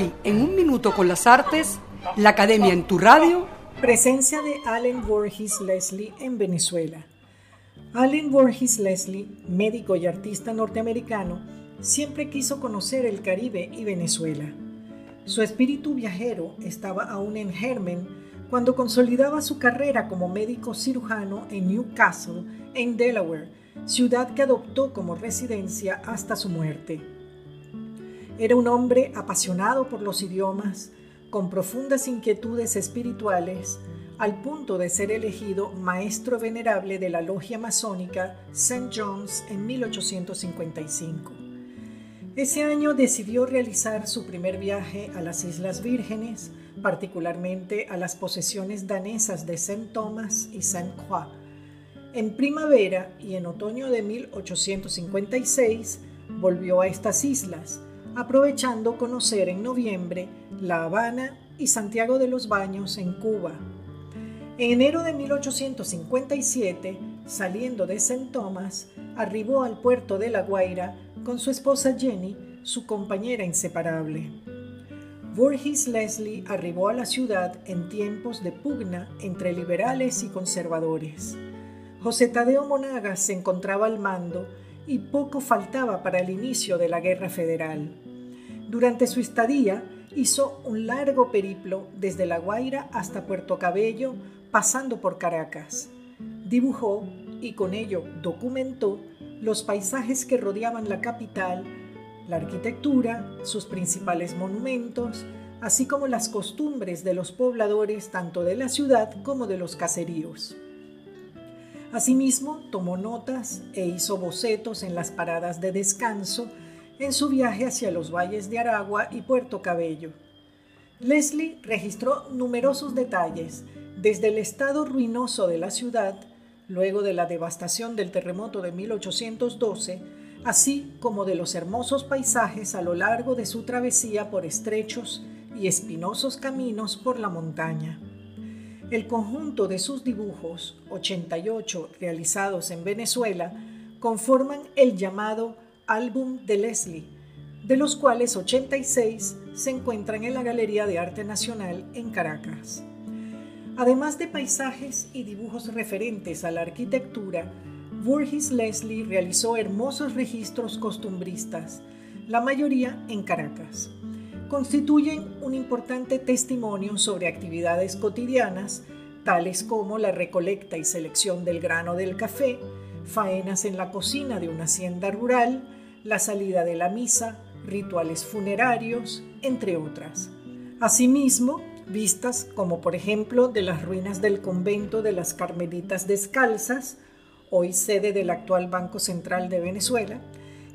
Hoy, en un minuto con las artes, la Academia en tu radio. Presencia de Allen Borges Leslie en Venezuela. Allen Borges Leslie, médico y artista norteamericano, siempre quiso conocer el Caribe y Venezuela. Su espíritu viajero estaba aún en germen cuando consolidaba su carrera como médico cirujano en Newcastle, en Delaware, ciudad que adoptó como residencia hasta su muerte. Era un hombre apasionado por los idiomas, con profundas inquietudes espirituales, al punto de ser elegido maestro venerable de la logia masónica St. John's en 1855. Ese año decidió realizar su primer viaje a las Islas Vírgenes, particularmente a las posesiones danesas de St. Thomas y St. Croix. En primavera y en otoño de 1856 volvió a estas islas, aprovechando conocer en noviembre La Habana y Santiago de los Baños en Cuba. En enero de 1857, saliendo de St. Thomas, arribó al puerto de La Guaira con su esposa Jenny, su compañera inseparable. Voorhees Leslie arribó a la ciudad en tiempos de pugna entre liberales y conservadores. José Tadeo Monagas se encontraba al mando y poco faltaba para el inicio de la Guerra Federal. Durante su estadía hizo un largo periplo desde La Guaira hasta Puerto Cabello, pasando por Caracas. Dibujó y con ello documentó los paisajes que rodeaban la capital, la arquitectura, sus principales monumentos, así como las costumbres de los pobladores tanto de la ciudad como de los caseríos. Asimismo, tomó notas e hizo bocetos en las paradas de descanso en su viaje hacia los valles de Aragua y Puerto Cabello. Leslie registró numerosos detalles, desde el estado ruinoso de la ciudad, luego de la devastación del terremoto de 1812, así como de los hermosos paisajes a lo largo de su travesía por estrechos y espinosos caminos por la montaña. El conjunto de sus dibujos, 88 realizados en Venezuela, conforman el llamado Álbum de Leslie, de los cuales 86 se encuentran en la Galería de Arte Nacional en Caracas. Además de paisajes y dibujos referentes a la arquitectura, Voorhees Leslie realizó hermosos registros costumbristas, la mayoría en Caracas constituyen un importante testimonio sobre actividades cotidianas, tales como la recolecta y selección del grano del café, faenas en la cocina de una hacienda rural, la salida de la misa, rituales funerarios, entre otras. Asimismo, vistas como por ejemplo de las ruinas del convento de las Carmelitas Descalzas, hoy sede del actual Banco Central de Venezuela,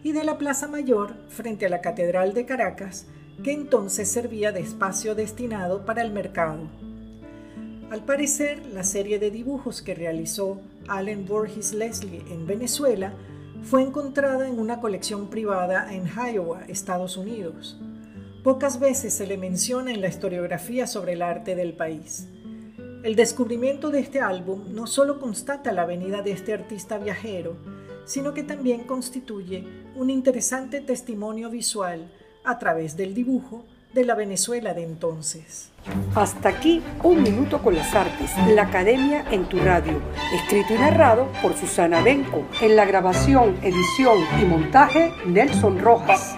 y de la Plaza Mayor frente a la Catedral de Caracas, que entonces servía de espacio destinado para el mercado. Al parecer, la serie de dibujos que realizó Allen Borges Leslie en Venezuela fue encontrada en una colección privada en Iowa, Estados Unidos. Pocas veces se le menciona en la historiografía sobre el arte del país. El descubrimiento de este álbum no solo constata la venida de este artista viajero, sino que también constituye un interesante testimonio visual a través del dibujo de la Venezuela de entonces. Hasta aquí, un minuto con las artes, la Academia en tu radio, escrito y narrado por Susana Benco, en la grabación, edición y montaje Nelson Rojas.